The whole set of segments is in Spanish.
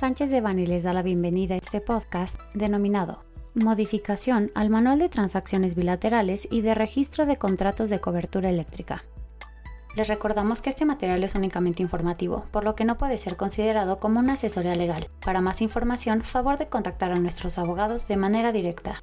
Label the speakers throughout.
Speaker 1: Sánchez de Bani les da la bienvenida a este podcast denominado Modificación al Manual de Transacciones Bilaterales y de Registro de Contratos de Cobertura Eléctrica. Les recordamos que este material es únicamente informativo, por lo que no puede ser considerado como una asesoría legal. Para más información, favor de contactar a nuestros abogados de manera directa.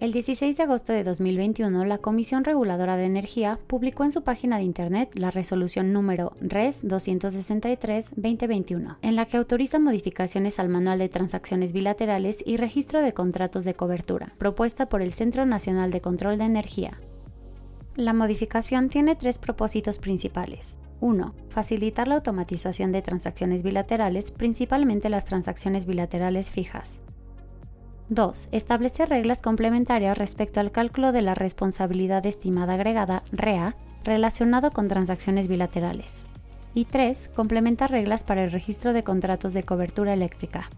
Speaker 1: El 16 de agosto de 2021, la Comisión Reguladora de Energía publicó en su página de Internet la resolución número RES 263-2021, en la que autoriza modificaciones al Manual de Transacciones Bilaterales y Registro de Contratos de Cobertura, propuesta por el Centro Nacional de Control de Energía. La modificación tiene tres propósitos principales. 1. Facilitar la automatización de transacciones bilaterales, principalmente las transacciones bilaterales fijas. 2. Establecer reglas complementarias respecto al cálculo de la responsabilidad estimada agregada, REA, relacionado con transacciones bilaterales. Y 3. Complementar reglas para el registro de contratos de cobertura eléctrica.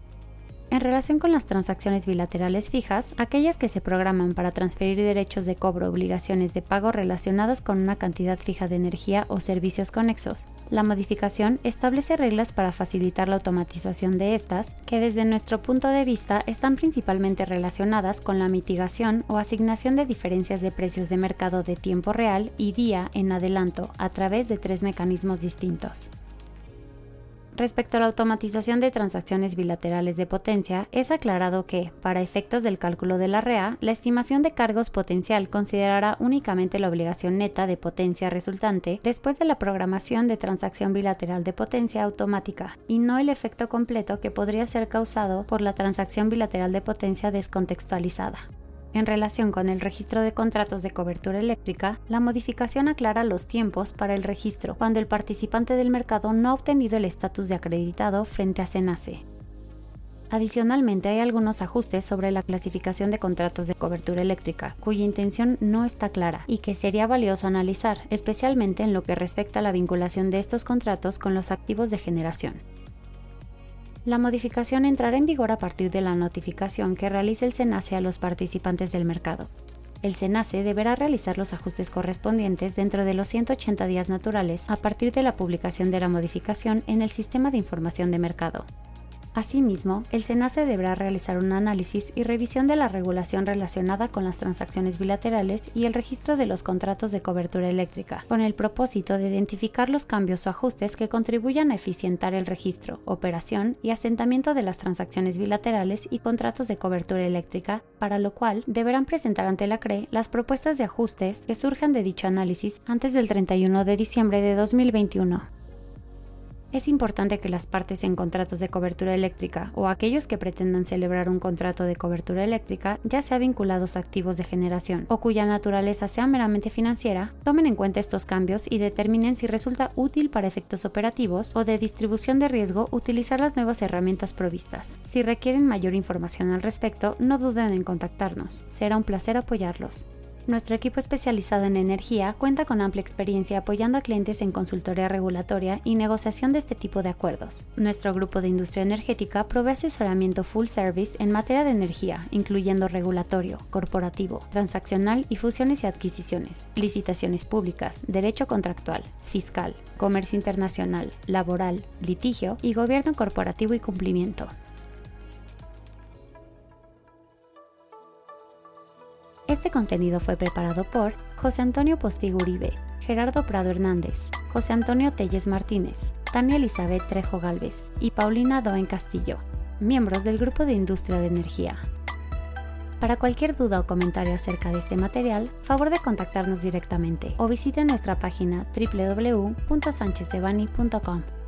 Speaker 1: En relación con las transacciones bilaterales fijas, aquellas que se programan para transferir derechos de cobro o obligaciones de pago relacionadas con una cantidad fija de energía o servicios conexos, la modificación establece reglas para facilitar la automatización de estas, que desde nuestro punto de vista están principalmente relacionadas con la mitigación o asignación de diferencias de precios de mercado de tiempo real y día en adelanto a través de tres mecanismos distintos. Respecto a la automatización de transacciones bilaterales de potencia, es aclarado que, para efectos del cálculo de la REA, la estimación de cargos potencial considerará únicamente la obligación neta de potencia resultante después de la programación de transacción bilateral de potencia automática, y no el efecto completo que podría ser causado por la transacción bilateral de potencia descontextualizada. En relación con el registro de contratos de cobertura eléctrica, la modificación aclara los tiempos para el registro cuando el participante del mercado no ha obtenido el estatus de acreditado frente a SENACE. Adicionalmente, hay algunos ajustes sobre la clasificación de contratos de cobertura eléctrica, cuya intención no está clara y que sería valioso analizar, especialmente en lo que respecta a la vinculación de estos contratos con los activos de generación. La modificación entrará en vigor a partir de la notificación que realice el SENACE a los participantes del mercado. El SENACE deberá realizar los ajustes correspondientes dentro de los 180 días naturales a partir de la publicación de la modificación en el Sistema de Información de Mercado. Asimismo, el SENACE deberá realizar un análisis y revisión de la regulación relacionada con las transacciones bilaterales y el registro de los contratos de cobertura eléctrica, con el propósito de identificar los cambios o ajustes que contribuyan a eficientar el registro, operación y asentamiento de las transacciones bilaterales y contratos de cobertura eléctrica, para lo cual deberán presentar ante la CRE las propuestas de ajustes que surjan de dicho análisis antes del 31 de diciembre de 2021 es importante que las partes en contratos de cobertura eléctrica o aquellos que pretendan celebrar un contrato de cobertura eléctrica, ya sea vinculados a activos de generación o cuya naturaleza sea meramente financiera, tomen en cuenta estos cambios y determinen si resulta útil para efectos operativos o de distribución de riesgo utilizar las nuevas herramientas provistas. Si requieren mayor información al respecto, no duden en contactarnos. Será un placer apoyarlos. Nuestro equipo especializado en energía cuenta con amplia experiencia apoyando a clientes en consultoría regulatoria y negociación de este tipo de acuerdos. Nuestro grupo de industria energética provee asesoramiento full service en materia de energía, incluyendo regulatorio, corporativo, transaccional y fusiones y adquisiciones, licitaciones públicas, derecho contractual, fiscal, comercio internacional, laboral, litigio y gobierno corporativo y cumplimiento. Este contenido fue preparado por José Antonio Postigo Uribe, Gerardo Prado Hernández, José Antonio Telles Martínez, Tania Elizabeth Trejo Galvez y Paulina Doen Castillo, miembros del Grupo de Industria de Energía. Para cualquier duda o comentario acerca de este material, favor de contactarnos directamente o visite nuestra página www.sanchezebani.com.